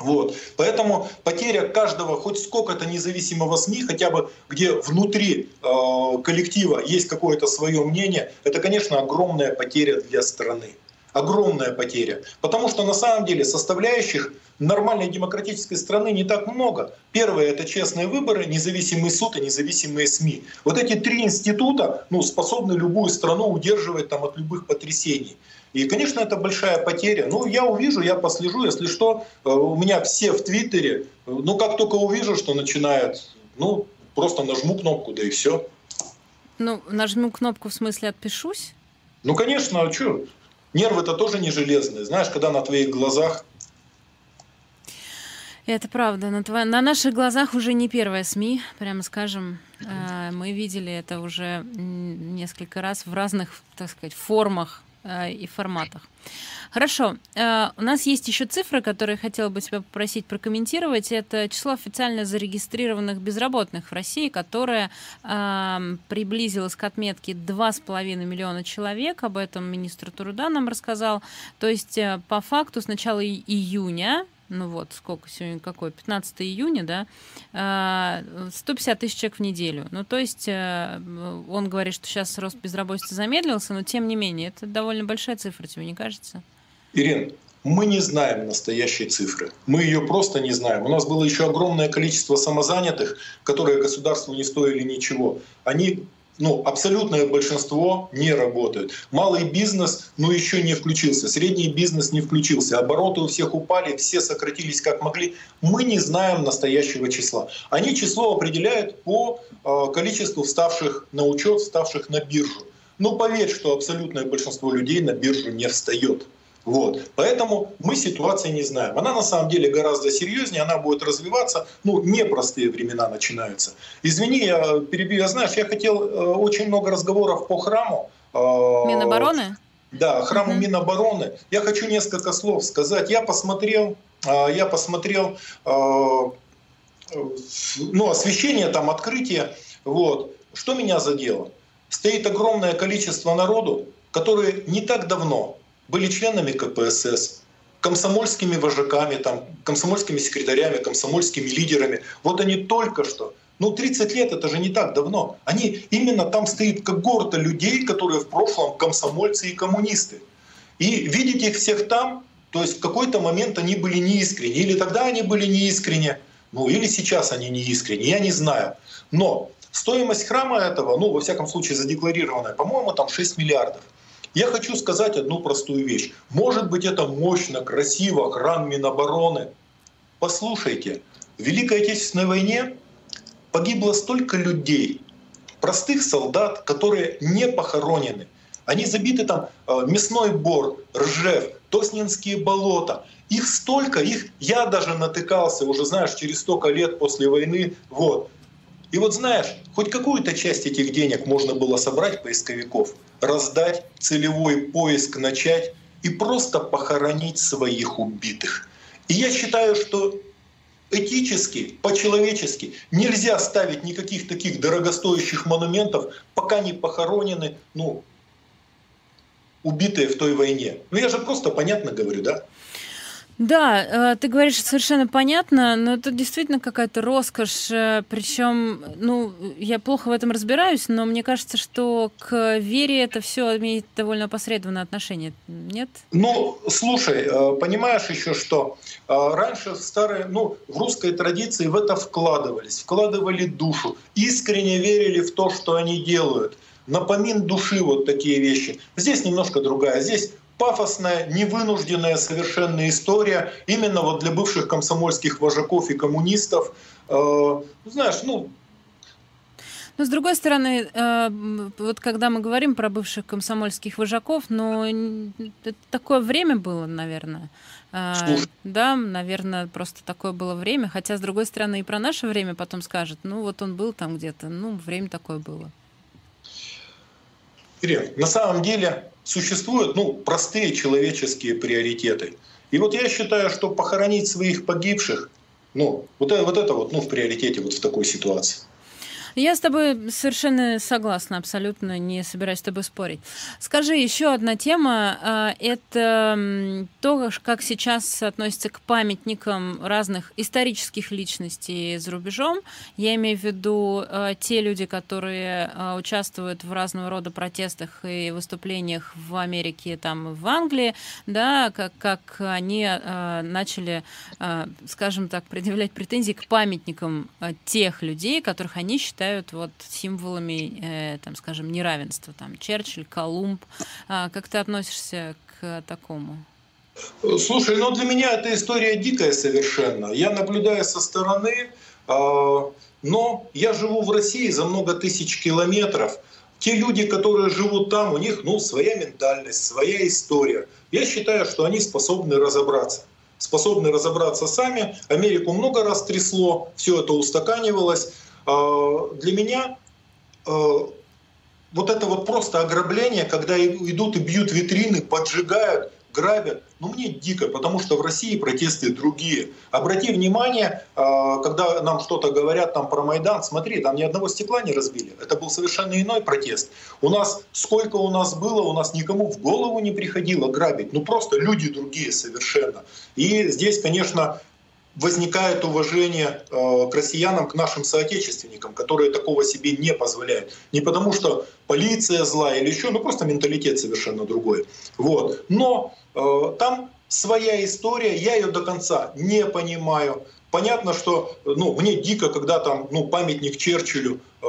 Вот. Поэтому потеря каждого хоть сколько-то независимого СМИ, хотя бы где внутри э, коллектива есть какое-то свое мнение, это, конечно, огромная потеря для страны. Огромная потеря. Потому что на самом деле составляющих нормальной демократической страны не так много. Первое — это честные выборы, независимый суд и независимые СМИ. Вот эти три института ну, способны любую страну удерживать там, от любых потрясений. И, конечно, это большая потеря. Ну, я увижу, я послежу. Если что, э, у меня все в Твиттере. Ну, как только увижу, что начинает, ну, просто нажму кнопку, да и все. Ну, нажму кнопку в смысле отпишусь? Ну, конечно, а что? Нервы-то тоже не железные. Знаешь, когда на твоих глазах это правда. На, тво... на наших глазах уже не первая СМИ, прямо скажем. Э, мы видели это уже несколько раз в разных, так сказать, формах и форматах. Хорошо. Э, у нас есть еще цифры, которые хотела бы тебя попросить прокомментировать. Это число официально зарегистрированных безработных в России, которое э, приблизилось к отметке 2,5 миллиона человек. Об этом министр труда нам рассказал. То есть по факту с начала июня ну вот, сколько сегодня, какой, 15 июня, да, 150 а, тысяч человек в неделю. Ну, то есть э, он говорит, что сейчас рост безработицы замедлился, но тем не менее, это довольно большая цифра, тебе не кажется? Ирина, мы не знаем настоящей цифры. Мы ее просто не знаем. У нас было еще огромное количество самозанятых, которые государству не стоили ничего. Они ну, абсолютное большинство не работает. Малый бизнес, ну, еще не включился, средний бизнес не включился, обороты у всех упали, все сократились как могли. Мы не знаем настоящего числа. Они число определяют по э, количеству вставших на учет, вставших на биржу. Ну, поверь, что абсолютное большинство людей на биржу не встает. Вот. Поэтому мы ситуации не знаем. Она на самом деле гораздо серьезнее, она будет развиваться. Ну, непростые времена начинаются. Извини, я перебью. Я знаешь, я хотел э, очень много разговоров по храму. Э, Минобороны? Да, храму угу. Минобороны. Я хочу несколько слов сказать. Я посмотрел, э, я посмотрел ну, освещение, там, открытие. Вот. Что меня задело? Стоит огромное количество народу, которые не так давно были членами КПСС, комсомольскими вожаками, там, комсомольскими секретарями, комсомольскими лидерами. Вот они только что ну, 30 лет это же не так давно. Они именно там стоит когорта людей, которые в прошлом комсомольцы и коммунисты. И видеть их всех там, то есть в какой-то момент они были неискренни. Или тогда они были неискренни, ну или сейчас они неискренни, я не знаю. Но стоимость храма этого, ну, во всяком случае, задекларированная, по-моему, там 6 миллиардов. Я хочу сказать одну простую вещь. Может быть, это мощно, красиво, храм Минобороны. Послушайте, в Великой Отечественной войне погибло столько людей, простых солдат, которые не похоронены. Они забиты там э, мясной бор, Ржев, Тоснинские болота. Их столько, их я даже натыкался уже, знаешь, через столько лет после войны. Вот. И вот знаешь, хоть какую-то часть этих денег можно было собрать поисковиков, раздать, целевой поиск начать и просто похоронить своих убитых. И я считаю, что этически, по-человечески нельзя ставить никаких таких дорогостоящих монументов, пока не похоронены ну, убитые в той войне. Ну я же просто понятно говорю, да? Да, э, ты говоришь совершенно понятно, но это действительно какая-то роскошь. Э, Причем, ну, я плохо в этом разбираюсь, но мне кажется, что к вере это все имеет довольно опосредованное отношение, нет? Ну, слушай, э, понимаешь еще что? Раньше в старой, ну, в русской традиции в это вкладывались, вкладывали душу, искренне верили в то, что они делают. Напомин души вот такие вещи. Здесь немножко другая. Здесь пафосная, невынужденная совершенно история именно вот для бывших комсомольских вожаков и коммунистов. Э, ну, знаешь, ну, но с другой стороны, э, вот когда мы говорим про бывших комсомольских вожаков, ну, такое время было, наверное. Э, да, наверное, просто такое было время. Хотя, с другой стороны, и про наше время потом скажет, ну, вот он был там где-то, ну, время такое было. Ирина, на самом деле существуют ну, простые человеческие приоритеты. И вот я считаю, что похоронить своих погибших, ну, вот это, вот это вот, ну, в приоритете вот в такой ситуации. Я с тобой совершенно согласна, абсолютно не собираюсь с тобой спорить. Скажи, еще одна тема а, – это то, как сейчас относится к памятникам разных исторических личностей за рубежом. Я имею в виду а, те люди, которые а, участвуют в разного рода протестах и выступлениях в Америке, там, в Англии, да, как, как они начали, скажем так, предъявлять претензии к памятникам тех людей, которых они считают считают вот символами, э, там, скажем, неравенства, там, Черчилль, Колумб. А, как ты относишься к такому? Слушай, ну для меня эта история дикая совершенно. Я наблюдаю со стороны, э, но я живу в России за много тысяч километров. Те люди, которые живут там, у них ну, своя ментальность, своя история. Я считаю, что они способны разобраться способны разобраться сами. Америку много раз трясло, все это устаканивалось. А, для меня а, вот это вот просто ограбление, когда идут и бьют витрины, поджигают, грабят, ну мне дико, потому что в России протесты другие. Обрати внимание, а, когда нам что-то говорят там про Майдан, смотри, там ни одного стекла не разбили. Это был совершенно иной протест. У нас, сколько у нас было, у нас никому в голову не приходило грабить. Ну просто люди другие совершенно. И здесь, конечно, возникает уважение э, к россиянам, к нашим соотечественникам, которые такого себе не позволяют. Не потому что полиция злая или еще, ну просто менталитет совершенно другой. Вот. Но э, там своя история, я ее до конца не понимаю. Понятно, что ну, мне дико, когда там ну, памятник Черчиллю э,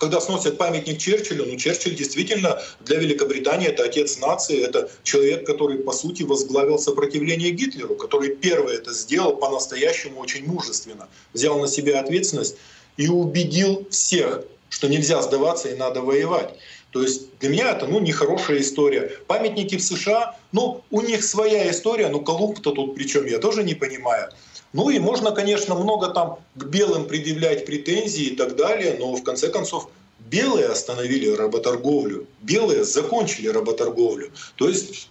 когда сносят памятник Черчиллю, ну Черчилль действительно для Великобритании это отец нации, это человек, который по сути возглавил сопротивление Гитлеру, который первый это сделал по-настоящему очень мужественно, взял на себя ответственность и убедил всех, что нельзя сдаваться и надо воевать. То есть для меня это ну, нехорошая история. Памятники в США, ну, у них своя история, но Колумб-то тут при чем, я тоже не понимаю. Ну и можно, конечно, много там к белым предъявлять претензии и так далее, но в конце концов белые остановили работорговлю, белые закончили работорговлю. То есть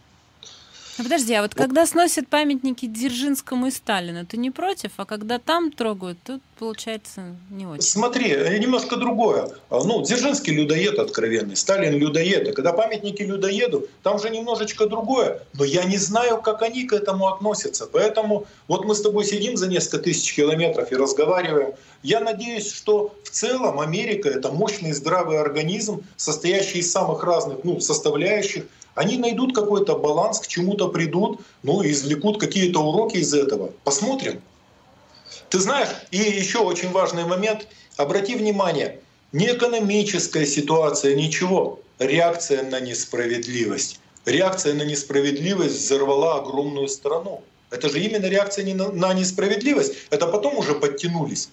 ну, подожди, а вот, вот когда сносят памятники Дзержинскому и Сталину, ты не против? А когда там трогают, тут получается не очень. Смотри, немножко другое. А, ну, Дзержинский людоед откровенный, Сталин людоед. И когда памятники людоеду, там же немножечко другое. Но я не знаю, как они к этому относятся. Поэтому вот мы с тобой сидим за несколько тысяч километров и разговариваем. Я надеюсь, что в целом Америка — это мощный здравый организм, состоящий из самых разных ну, составляющих, они найдут какой-то баланс, к чему-то придут, ну и извлекут какие-то уроки из этого. Посмотрим. Ты знаешь, и еще очень важный момент, обрати внимание, не экономическая ситуация, ничего, реакция на несправедливость. Реакция на несправедливость взорвала огромную страну. Это же именно реакция на несправедливость. Это потом уже подтянулись.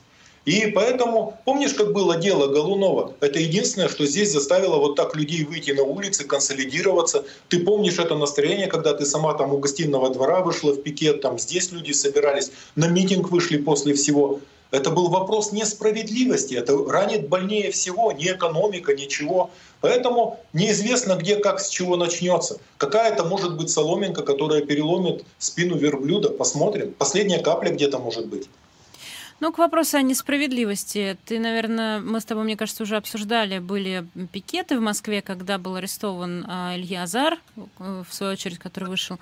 И поэтому, помнишь, как было дело Голунова? Это единственное, что здесь заставило вот так людей выйти на улицы, консолидироваться. Ты помнишь это настроение, когда ты сама там у гостиного двора вышла в пикет, там здесь люди собирались, на митинг вышли после всего. Это был вопрос несправедливости, это ранит больнее всего, не экономика, ничего. Поэтому неизвестно, где, как, с чего начнется. Какая-то может быть соломинка, которая переломит спину верблюда. Посмотрим. Последняя капля где-то может быть. Ну, к вопросу о несправедливости. Ты, наверное, мы с тобой, мне кажется, уже обсуждали, были пикеты в Москве, когда был арестован а, Илья Азар, э, в свою очередь, который вышел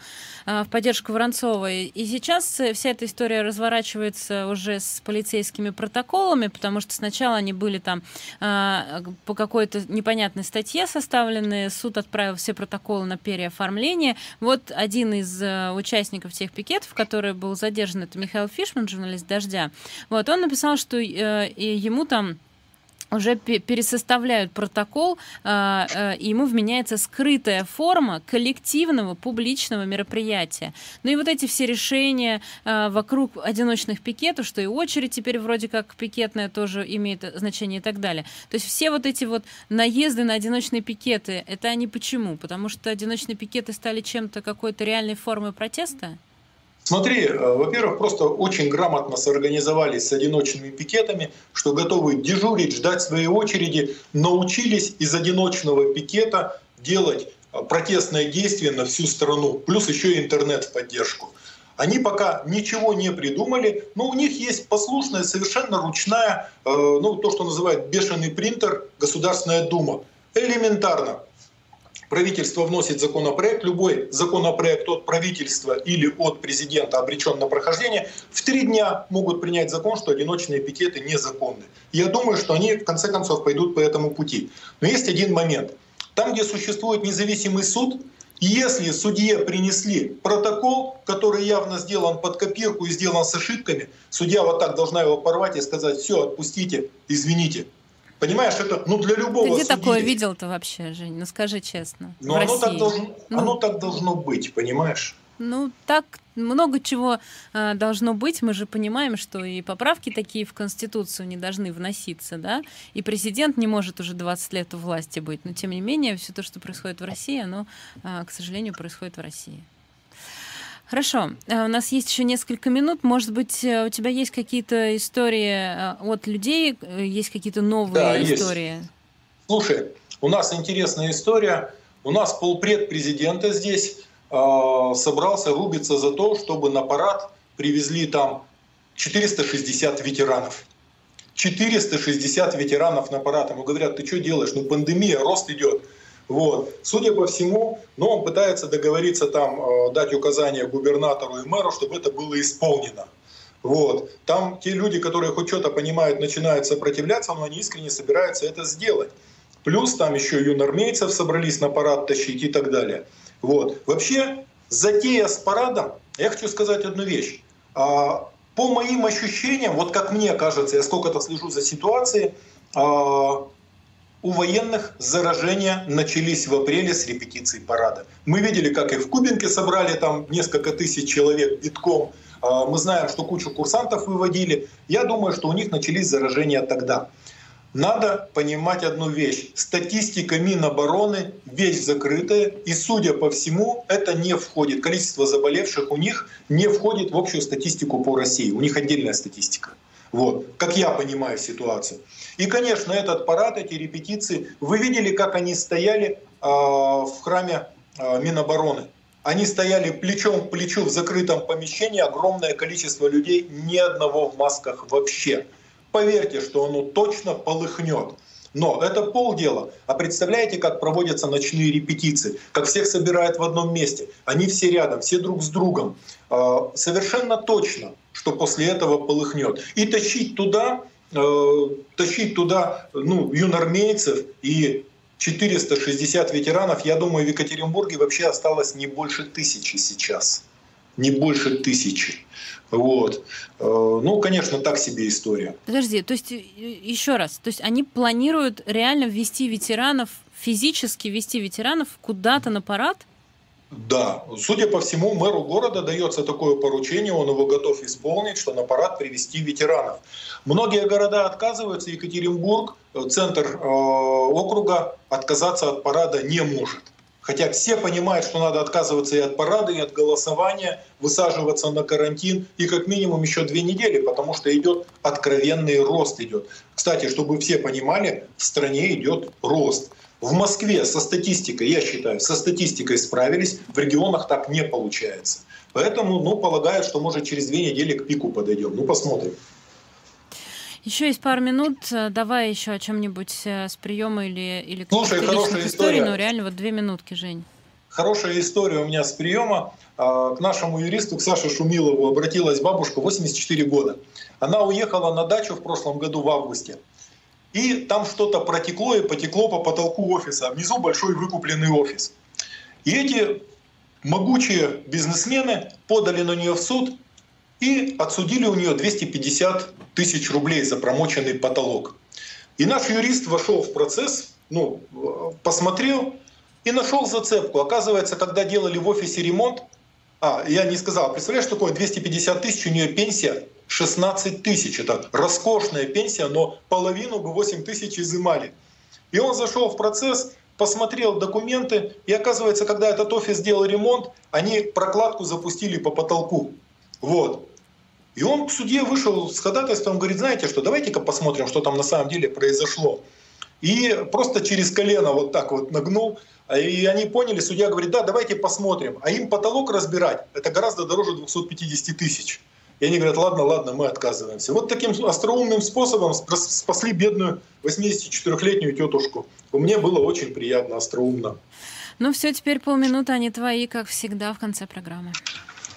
а, в поддержку Воронцовой. И сейчас вся эта история разворачивается уже с полицейскими протоколами, потому что сначала они были там а, по какой-то непонятной статье составлены, суд отправил все протоколы на переоформление. Вот один из э, участников тех пикетов, который был задержан, это Михаил Фишман, журналист «Дождя», вот, он написал, что э, ему там уже пересоставляют протокол, э, э, и ему вменяется скрытая форма коллективного публичного мероприятия. Ну и вот эти все решения э, вокруг одиночных пикетов, что и очередь теперь вроде как пикетная тоже имеет значение и так далее. То есть все вот эти вот наезды на одиночные пикеты, это они почему? Потому что одиночные пикеты стали чем-то какой-то реальной формой протеста? Смотри, э, во-первых, просто очень грамотно сорганизовались с одиночными пикетами, что готовы дежурить, ждать своей очереди, научились из одиночного пикета делать э, протестное действие на всю страну, плюс еще и интернет в поддержку. Они пока ничего не придумали, но у них есть послушная, совершенно ручная, э, ну то, что называют бешеный принтер, Государственная Дума. Элементарно правительство вносит законопроект, любой законопроект от правительства или от президента обречен на прохождение, в три дня могут принять закон, что одиночные пикеты незаконны. Я думаю, что они в конце концов пойдут по этому пути. Но есть один момент. Там, где существует независимый суд, если судье принесли протокол, который явно сделан под копирку и сделан с ошибками, судья вот так должна его порвать и сказать, все, отпустите, извините, Понимаешь, это ну, для любого Ты где судьи. такое видел-то вообще, Жень? Ну скажи честно. Но оно так, должно, ну, оно так должно быть, понимаешь? Ну, так много чего э, должно быть. Мы же понимаем, что и поправки такие в Конституцию не должны вноситься, да, и президент не может уже 20 лет у власти быть. Но, тем не менее, все то, что происходит в России, оно, э, к сожалению, происходит в России. Хорошо. Э, у нас есть еще несколько минут. Может быть, э, у тебя есть какие-то истории э, от людей, есть какие-то новые да, истории? Есть. Слушай, у нас интересная история. У нас полпред президента здесь э, собрался рубиться за то, чтобы на парад привезли там 460 ветеранов. 460 ветеранов на парад. Ему говорят, ты что делаешь? Ну пандемия, рост идет. Вот. Судя по всему, ну, он пытается договориться там, э, дать указания губернатору и мэру, чтобы это было исполнено. Вот. Там те люди, которые хоть что-то понимают, начинают сопротивляться, но они искренне собираются это сделать. Плюс там еще юнормейцев собрались на парад тащить и так далее. Вот. Вообще, затея с парадом, я хочу сказать одну вещь. А, по моим ощущениям, вот как мне кажется, я сколько-то слежу за ситуацией, а, у военных заражения начались в апреле с репетиции парада. Мы видели, как их в Кубинке собрали, там несколько тысяч человек битком. А, мы знаем, что кучу курсантов выводили. Я думаю, что у них начались заражения тогда. Надо понимать одну вещь. Статистика Минобороны – вещь закрытая, и, судя по всему, это не входит. Количество заболевших у них не входит в общую статистику по России. У них отдельная статистика. Вот, как я понимаю ситуацию. И, конечно, этот парад, эти репетиции, вы видели, как они стояли э, в храме э, Минобороны. Они стояли плечом к плечу в закрытом помещении, огромное количество людей, ни одного в масках вообще. Поверьте, что оно точно полыхнет. Но это полдела. А представляете, как проводятся ночные репетиции? Как всех собирают в одном месте. Они все рядом, все друг с другом. А, совершенно точно, что после этого полыхнет. И тащить туда, тащить туда ну, юнормейцев и 460 ветеранов, я думаю, в Екатеринбурге вообще осталось не больше тысячи сейчас. Не больше тысячи. Вот. Э, ну, конечно, так себе история. Подожди, то есть, э, еще раз, то есть они планируют реально ввести ветеранов, физически ввести ветеранов куда-то на парад? Да, судя по всему, мэру города дается такое поручение, он его готов исполнить, что на парад привести ветеранов. Многие города отказываются, Екатеринбург, э, центр э, округа, отказаться от парада не может. Хотя все понимают, что надо отказываться и от парада, и от голосования, высаживаться на карантин и как минимум еще две недели, потому что идет откровенный рост идет. Кстати, чтобы все понимали, в стране идет рост. В Москве со статистикой, я считаю, со статистикой справились, в регионах так не получается. Поэтому, ну, полагаю, что может через две недели к пику подойдем. Ну, посмотрим. Еще есть пару минут. Давай еще о чем-нибудь э, с приема или, или Слушай, хорошая история. Ну, реально, вот две минутки, Жень. Хорошая история у меня с приема. А, к нашему юристу, к Саше Шумилову, обратилась бабушка 84 года. Она уехала на дачу в прошлом году в августе. И там что-то протекло и потекло по потолку офиса. Внизу большой выкупленный офис. И эти могучие бизнесмены подали на нее в суд и отсудили у нее 250 тысяч рублей за промоченный потолок. И наш юрист вошел в процесс, ну, посмотрел и нашел зацепку. Оказывается, когда делали в офисе ремонт, а, я не сказал, представляешь, что такое 250 тысяч, у нее пенсия 16 тысяч. Это роскошная пенсия, но половину бы 8 тысяч изымали. И он зашел в процесс, посмотрел документы, и оказывается, когда этот офис делал ремонт, они прокладку запустили по потолку. Вот. И он к суде вышел с ходатайством, говорит, знаете что, давайте-ка посмотрим, что там на самом деле произошло. И просто через колено вот так вот нагнул, и они поняли, судья говорит, да, давайте посмотрим. А им потолок разбирать, это гораздо дороже 250 тысяч. И они говорят, ладно, ладно, мы отказываемся. Вот таким остроумным способом спасли бедную 84-летнюю тетушку. Мне было очень приятно, остроумно. Ну все, теперь полминуты, они твои, как всегда, в конце программы.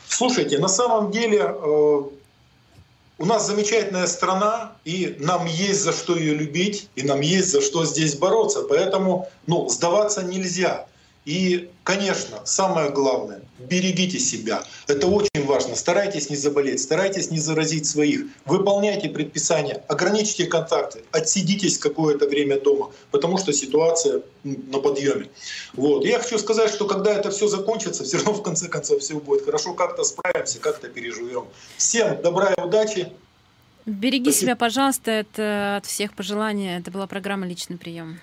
Слушайте, на самом деле э, у нас замечательная страна, и нам есть за что ее любить, и нам есть за что здесь бороться. Поэтому ну, сдаваться нельзя. И, конечно, самое главное, берегите себя. Это очень важно. Старайтесь не заболеть, старайтесь не заразить своих. Выполняйте предписания, ограничьте контакты, отсидитесь какое-то время дома, потому что ситуация на подъеме. Вот. Я хочу сказать, что когда это все закончится, все равно в конце концов все будет хорошо, как-то справимся, как-то переживем. Всем добра и удачи. Береги Спасибо. себя, пожалуйста. Это от всех пожелания. Это была программа «Личный прием».